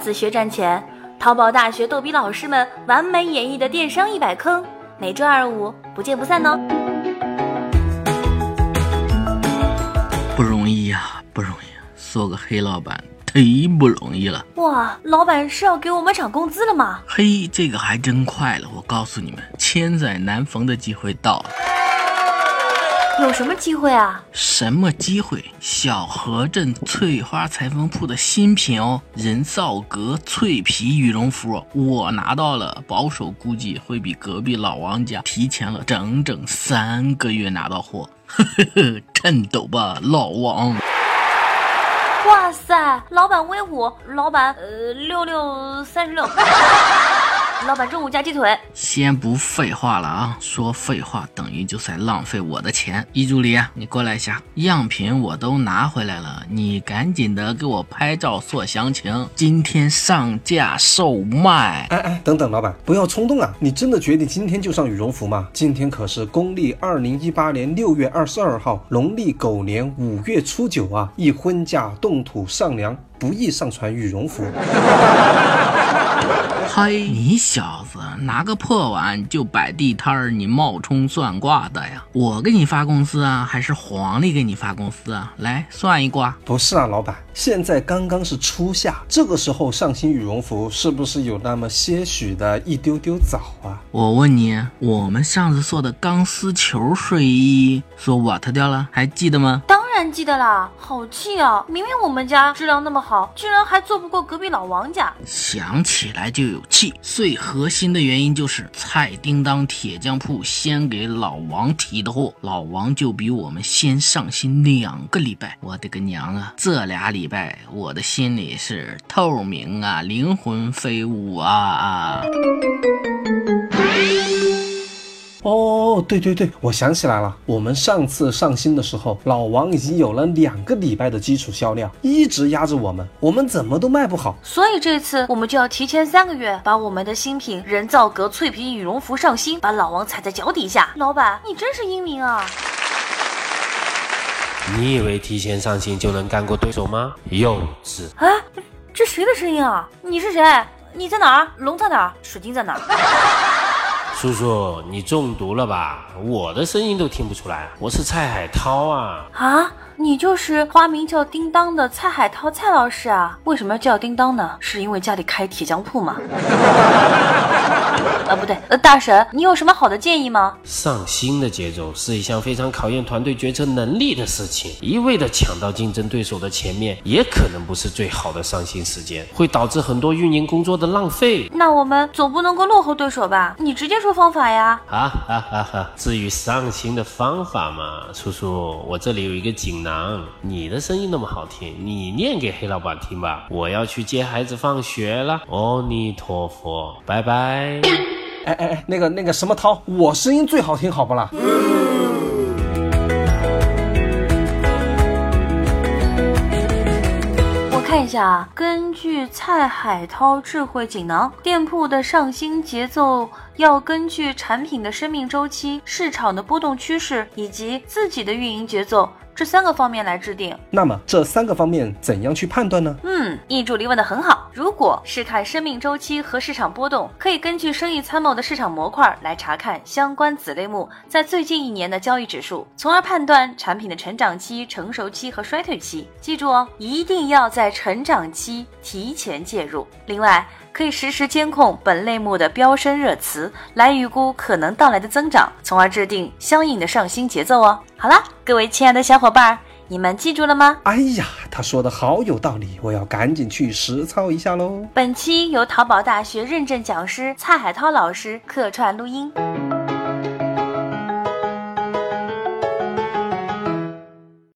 子学赚钱，淘宝大学逗比老师们完美演绎的电商一百坑，每周二五不见不散哦。不容易呀，不容易，做个黑老板忒不容易了。哇，老板是要给我们涨工资了吗？嘿，这个还真快了！我告诉你们，千载难逢的机会到了。有什么机会啊？什么机会？小河镇翠花裁缝铺的新品哦，人造革脆皮羽绒服，我拿到了，保守估计会比隔壁老王家提前了整整三个月拿到货。呵呵呵，颤抖吧，老王！哇塞，老板威武！老板，呃，六六三十六。老板中午加鸡腿。先不废话了啊，说废话等于就在浪费我的钱。易助理，你过来一下，样品我都拿回来了，你赶紧的给我拍照做详情，今天上架售卖。哎哎，等等，老板不要冲动啊！你真的决定今天就上羽绒服吗？今天可是公历二零一八年六月二十二号，农历狗年五月初九啊！一婚嫁动土上梁，不宜上传羽绒服。嘿，你小子拿个破碗就摆地摊儿，你冒充算卦的呀？我给你发工资啊，还是黄历给你发工资啊？来算一卦。不是啊，老板，现在刚刚是初夏，这个时候上新羽绒服，是不是有那么些许的一丢丢早啊？我问你，我们上次做的钢丝球睡衣说瓦特掉了，还记得吗？当然记得啦，好气啊！明明我们家质量那么好，居然还做不过隔壁老王家。想起来就有气。最核心的原因就是菜叮当铁匠铺先给老王提的货，老王就比我们先上新两个礼拜。我的个娘啊！这俩礼拜我的心里是透明啊，灵魂飞舞啊啊！哦，对对对，我想起来了，我们上次上新的时候，老王已经有了两个礼拜的基础销量，一直压着我们，我们怎么都卖不好。所以这次我们就要提前三个月把我们的新品人造革脆皮羽绒服上新，把老王踩在脚底下。老板，你真是英明啊！你以为提前上新就能干过对手吗？幼稚！啊，这谁的声音啊？你是谁？你在哪儿？龙在哪儿？水晶在哪儿？叔叔，你中毒了吧？我的声音都听不出来，我是蔡海涛啊！啊，你就是花名叫叮当的蔡海涛蔡老师啊？为什么要叫叮当呢？是因为家里开铁匠铺吗？啊，不对，呃，大神，你有什么好的建议吗？上新的节奏是一项非常考验团队决策能力的事情，一味的抢到竞争对手的前面，也可能不是最好的上新时间，会导致很多运营工作的浪费。那我们总不能够落后对手吧？你直接说方法呀！啊哈哈哈！至于上新的方法嘛，叔叔，我这里有一个锦囊，你的声音那么好听，你念给黑老板听吧。我要去接孩子放学了，阿弥陀佛，拜拜。哎哎哎，那个那个什么涛，我声音最好听，好不啦？我看一下啊，根据蔡海涛智慧锦囊，店铺的上新节奏要根据产品的生命周期、市场的波动趋势以及自己的运营节奏。这三个方面来制定。那么这三个方面怎样去判断呢？嗯，易助理问的很好。如果是看生命周期和市场波动，可以根据生意参谋的市场模块来查看相关子类目在最近一年的交易指数，从而判断产品的成长期、成熟期和衰退期。记住哦，一定要在成长期提前介入。另外，可以实时监控本类目的飙升热词，来预估可能到来的增长，从而制定相应的上新节奏哦。好了，各位亲爱的小伙伴儿，你们记住了吗？哎呀，他说的好有道理，我要赶紧去实操一下喽。本期由淘宝大学认证讲师蔡海涛老师客串录音。